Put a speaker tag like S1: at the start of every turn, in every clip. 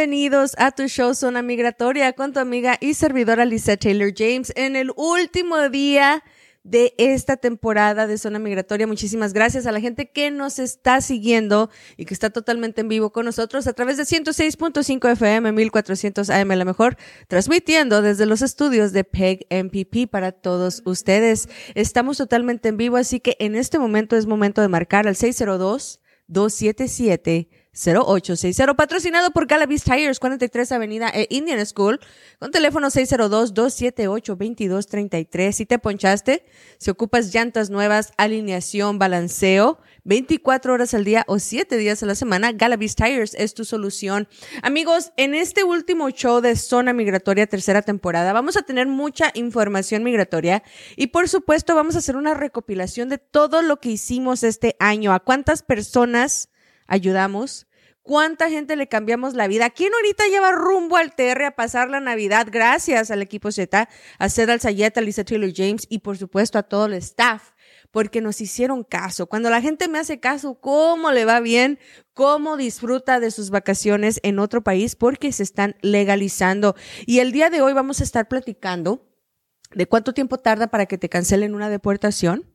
S1: Bienvenidos a tu show Zona Migratoria con tu amiga y servidora Lisa Taylor James en el último día de esta temporada de Zona Migratoria. Muchísimas gracias a la gente que nos está siguiendo y que está totalmente en vivo con nosotros a través de 106.5 FM, 1400 AM, la mejor, transmitiendo desde los estudios de PEG MPP para todos ustedes. Estamos totalmente en vivo, así que en este momento es momento de marcar al 602 277 0860, patrocinado por Galavis Tires, 43 Avenida e Indian School, con teléfono 602-278-2233. Si te ponchaste, si ocupas llantas nuevas, alineación, balanceo, 24 horas al día o 7 días a la semana, Galavis Tires es tu solución. Amigos, en este último show de Zona Migratoria, tercera temporada, vamos a tener mucha información migratoria y por supuesto vamos a hacer una recopilación de todo lo que hicimos este año, a cuántas personas ayudamos, cuánta gente le cambiamos la vida. ¿Quién ahorita lleva rumbo al TR a pasar la Navidad? Gracias al equipo Z, a Cedal a Lisa Taylor James y por supuesto a todo el staff porque nos hicieron caso. Cuando la gente me hace caso, ¿cómo le va bien? ¿Cómo disfruta de sus vacaciones en otro país? Porque se están legalizando. Y el día de hoy vamos a estar platicando de cuánto tiempo tarda para que te cancelen una deportación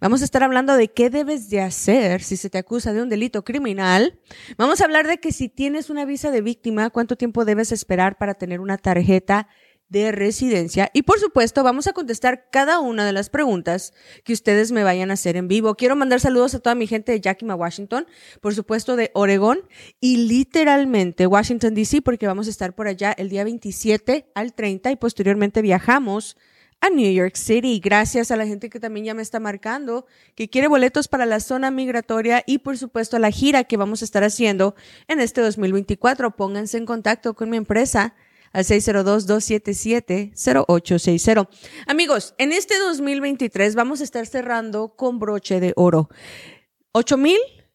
S1: Vamos a estar hablando de qué debes de hacer si se te acusa de un delito criminal. Vamos a hablar de que si tienes una visa de víctima, cuánto tiempo debes esperar para tener una tarjeta de residencia. Y por supuesto, vamos a contestar cada una de las preguntas que ustedes me vayan a hacer en vivo. Quiero mandar saludos a toda mi gente de Yakima, Washington, por supuesto de Oregón y literalmente Washington, D.C., porque vamos a estar por allá el día 27 al 30 y posteriormente viajamos a New York City. Gracias a la gente que también ya me está marcando, que quiere boletos para la zona migratoria y por supuesto la gira que vamos a estar haciendo en este 2024. Pónganse en contacto con mi empresa al 602-277-0860. Amigos, en este 2023 vamos a estar cerrando con broche de oro.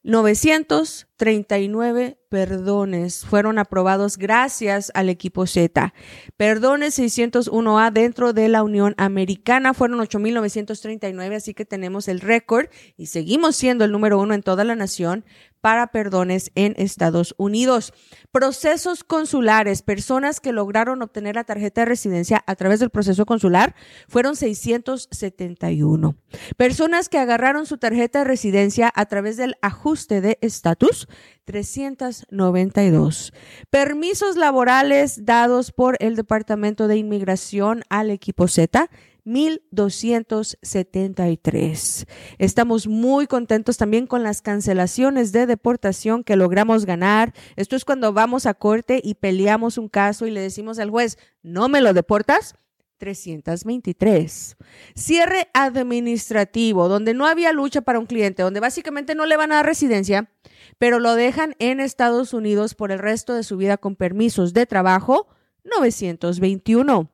S1: 8,939 perdones fueron aprobados gracias al equipo Z. Perdones 601A dentro de la Unión Americana fueron 8.939, así que tenemos el récord y seguimos siendo el número uno en toda la nación para perdones en Estados Unidos. Procesos consulares, personas que lograron obtener la tarjeta de residencia a través del proceso consular, fueron 671. Personas que agarraron su tarjeta de residencia a través del ajuste de estatus, 392. Permisos laborales dados por el Departamento de Inmigración al equipo Z, 1273. Estamos muy contentos también con las cancelaciones de deportación que logramos ganar. Esto es cuando vamos a corte y peleamos un caso y le decimos al juez, no me lo deportas. 323. Cierre administrativo, donde no había lucha para un cliente, donde básicamente no le van a dar residencia, pero lo dejan en Estados Unidos por el resto de su vida con permisos de trabajo, 921.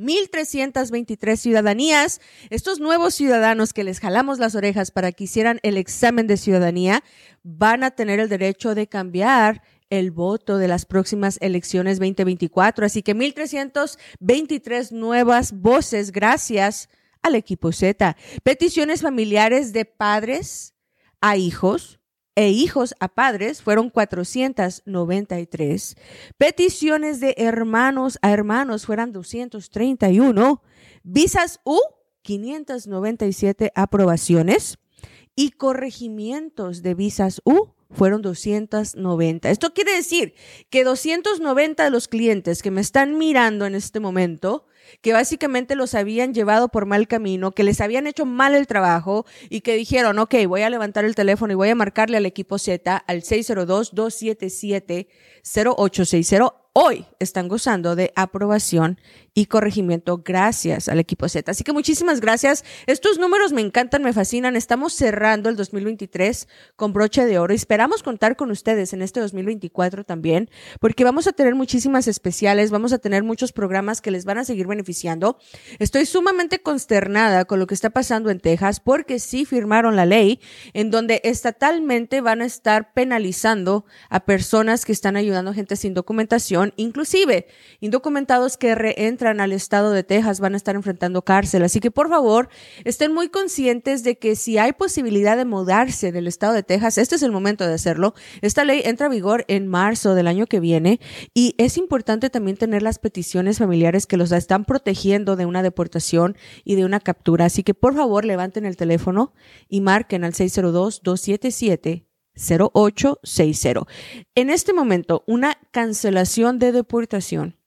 S1: 1.323 ciudadanías. Estos nuevos ciudadanos que les jalamos las orejas para que hicieran el examen de ciudadanía van a tener el derecho de cambiar el voto de las próximas elecciones 2024. Así que 1.323 nuevas voces gracias al equipo Z. Peticiones familiares de padres a hijos e hijos a padres fueron 493. Peticiones de hermanos a hermanos fueron 231. Visas U, 597 aprobaciones. Y corregimientos de visas U, fueron 290. Esto quiere decir que 290 de los clientes que me están mirando en este momento, que básicamente los habían llevado por mal camino, que les habían hecho mal el trabajo y que dijeron, ok, voy a levantar el teléfono y voy a marcarle al equipo Z al 602-277-0860 hoy están gozando de aprobación y corregimiento gracias al equipo Z. Así que muchísimas gracias. Estos números me encantan, me fascinan. Estamos cerrando el 2023 con broche de oro. Esperamos contar con ustedes en este 2024 también, porque vamos a tener muchísimas especiales, vamos a tener muchos programas que les van a seguir beneficiando. Estoy sumamente consternada con lo que está pasando en Texas porque sí firmaron la ley en donde estatalmente van a estar penalizando a personas que están ayudando a gente sin documentación, inclusive indocumentados que reentran al estado de Texas van a estar enfrentando cárcel. Así que por favor, estén muy conscientes de que si hay posibilidad de mudarse del estado de Texas, este es el momento de hacerlo. Esta ley entra a vigor en marzo del año que viene y es importante también tener las peticiones familiares que los están protegiendo de una deportación y de una captura. Así que por favor, levanten el teléfono y marquen al 602-277. 0860. En este momento, una cancelación de deportación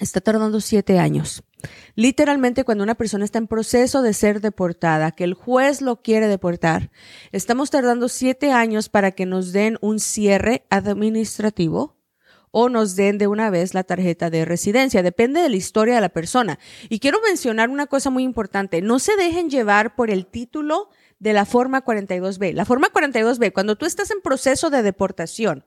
S1: está tardando siete años. Literalmente, cuando una persona está en proceso de ser deportada, que el juez lo quiere deportar, estamos tardando siete años para que nos den un cierre administrativo o nos den de una vez la tarjeta de residencia. Depende de la historia de la persona. Y quiero mencionar una cosa muy importante. No se dejen llevar por el título de la forma 42B. La forma 42B, cuando tú estás en proceso de deportación,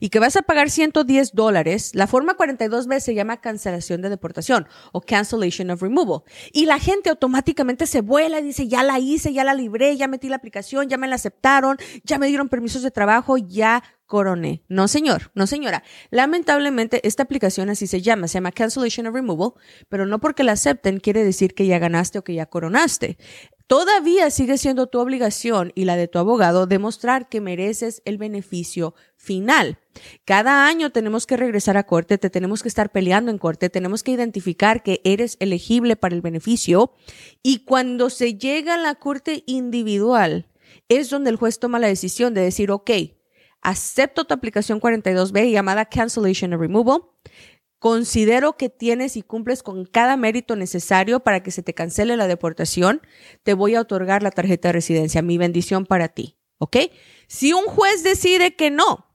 S1: y que vas a pagar 110 dólares, la forma 42B se llama cancelación de deportación o cancellation of removal. Y la gente automáticamente se vuela y dice, ya la hice, ya la libré, ya metí la aplicación, ya me la aceptaron, ya me dieron permisos de trabajo, ya coroné. No, señor, no, señora. Lamentablemente, esta aplicación así se llama, se llama Cancellation of Removal, pero no porque la acepten quiere decir que ya ganaste o que ya coronaste. Todavía sigue siendo tu obligación y la de tu abogado demostrar que mereces el beneficio final. Cada año tenemos que regresar a corte, te tenemos que estar peleando en corte, tenemos que identificar que eres elegible para el beneficio y cuando se llega a la corte individual es donde el juez toma la decisión de decir, ok, acepto tu aplicación 42B llamada Cancellation and Removal considero que tienes y cumples con cada mérito necesario para que se te cancele la deportación, te voy a otorgar la tarjeta de residencia, mi bendición para ti, ¿ok? Si un juez decide que no,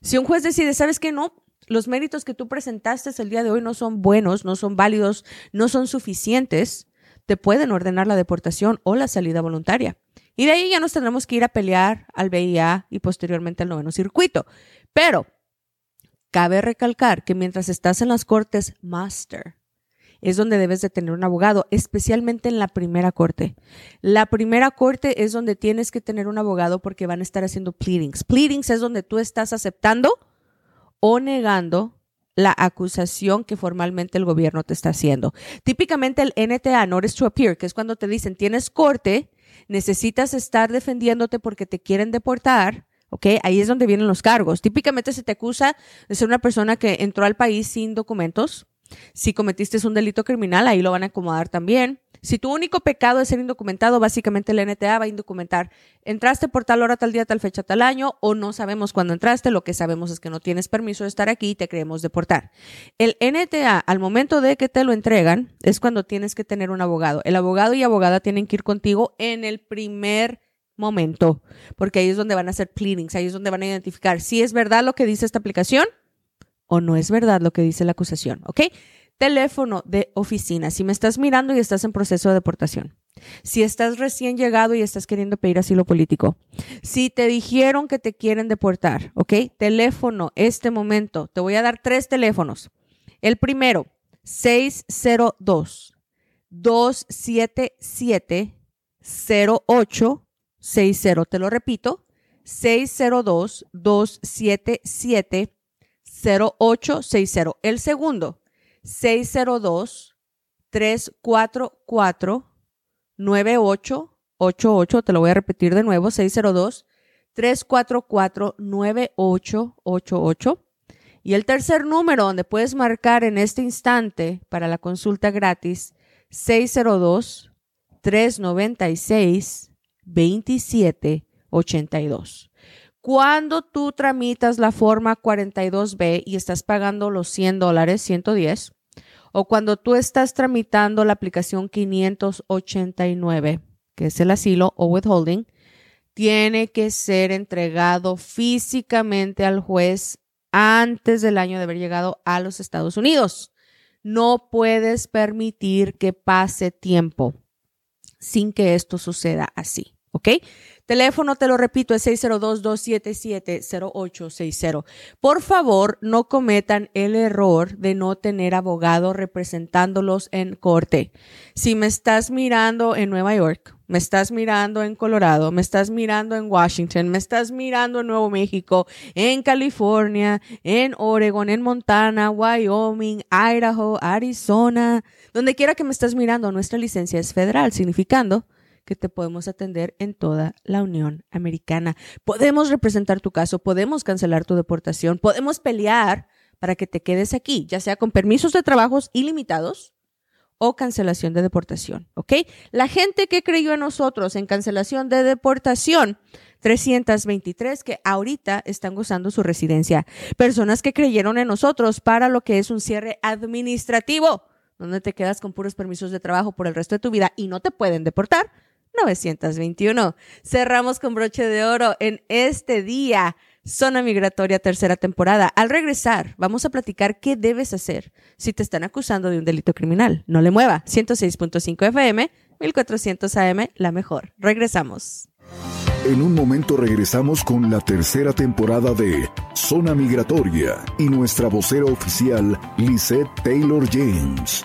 S1: si un juez decide, ¿sabes que no? Los méritos que tú presentaste el día de hoy no son buenos, no son válidos, no son suficientes, te pueden ordenar la deportación o la salida voluntaria. Y de ahí ya nos tendremos que ir a pelear al BIA y posteriormente al noveno circuito. Pero Cabe recalcar que mientras estás en las cortes master, es donde debes de tener un abogado, especialmente en la primera corte. La primera corte es donde tienes que tener un abogado porque van a estar haciendo pleadings. Pleadings es donde tú estás aceptando o negando la acusación que formalmente el gobierno te está haciendo. Típicamente el NTA, Notice to Appear, que es cuando te dicen tienes corte, necesitas estar defendiéndote porque te quieren deportar ¿ok? Ahí es donde vienen los cargos. Típicamente se te acusa de ser una persona que entró al país sin documentos. Si cometiste un delito criminal, ahí lo van a acomodar también. Si tu único pecado es ser indocumentado, básicamente el NTA va a indocumentar. Entraste por tal hora, tal día, tal fecha, tal año, o no sabemos cuándo entraste. Lo que sabemos es que no tienes permiso de estar aquí y te queremos deportar. El NTA, al momento de que te lo entregan, es cuando tienes que tener un abogado. El abogado y abogada tienen que ir contigo en el primer momento, porque ahí es donde van a hacer pleadings, ahí es donde van a identificar si es verdad lo que dice esta aplicación o no es verdad lo que dice la acusación, ¿ok? Teléfono de oficina, si me estás mirando y estás en proceso de deportación, si estás recién llegado y estás queriendo pedir asilo político, si te dijeron que te quieren deportar, ¿ok? Teléfono, este momento, te voy a dar tres teléfonos. El primero, 602 277 08 60, te lo repito, 602-277-0860. El segundo, 602-344-9888. Te lo voy a repetir de nuevo, 602-344-9888. Y el tercer número donde puedes marcar en este instante para la consulta gratis, 602 396 2782. Cuando tú tramitas la forma 42B y estás pagando los 100 dólares, 110, o cuando tú estás tramitando la aplicación 589, que es el asilo o withholding, tiene que ser entregado físicamente al juez antes del año de haber llegado a los Estados Unidos. No puedes permitir que pase tiempo sin que esto suceda así, ¿ok? Teléfono, te lo repito, es 602-277-0860. Por favor, no cometan el error de no tener abogado representándolos en corte. Si me estás mirando en Nueva York, me estás mirando en Colorado, me estás mirando en Washington, me estás mirando en Nuevo México, en California, en Oregon, en Montana, Wyoming, Idaho, Arizona, donde quiera que me estás mirando, nuestra licencia es federal, significando que te podemos atender en toda la Unión Americana. Podemos representar tu caso, podemos cancelar tu deportación, podemos pelear para que te quedes aquí, ya sea con permisos de trabajos ilimitados o cancelación de deportación, ¿ok? La gente que creyó en nosotros en cancelación de deportación, 323 que ahorita están gozando su residencia. Personas que creyeron en nosotros para lo que es un cierre administrativo, donde te quedas con puros permisos de trabajo por el resto de tu vida y no te pueden deportar, 921. Cerramos con broche de oro en este día. Zona Migratoria tercera temporada. Al regresar, vamos a platicar qué debes hacer si te están acusando de un delito criminal. No le mueva. 106.5 FM, 1400 AM, la mejor. Regresamos.
S2: En un momento regresamos con la tercera temporada de Zona Migratoria y nuestra vocera oficial, Lisette Taylor James.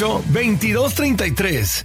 S3: 2233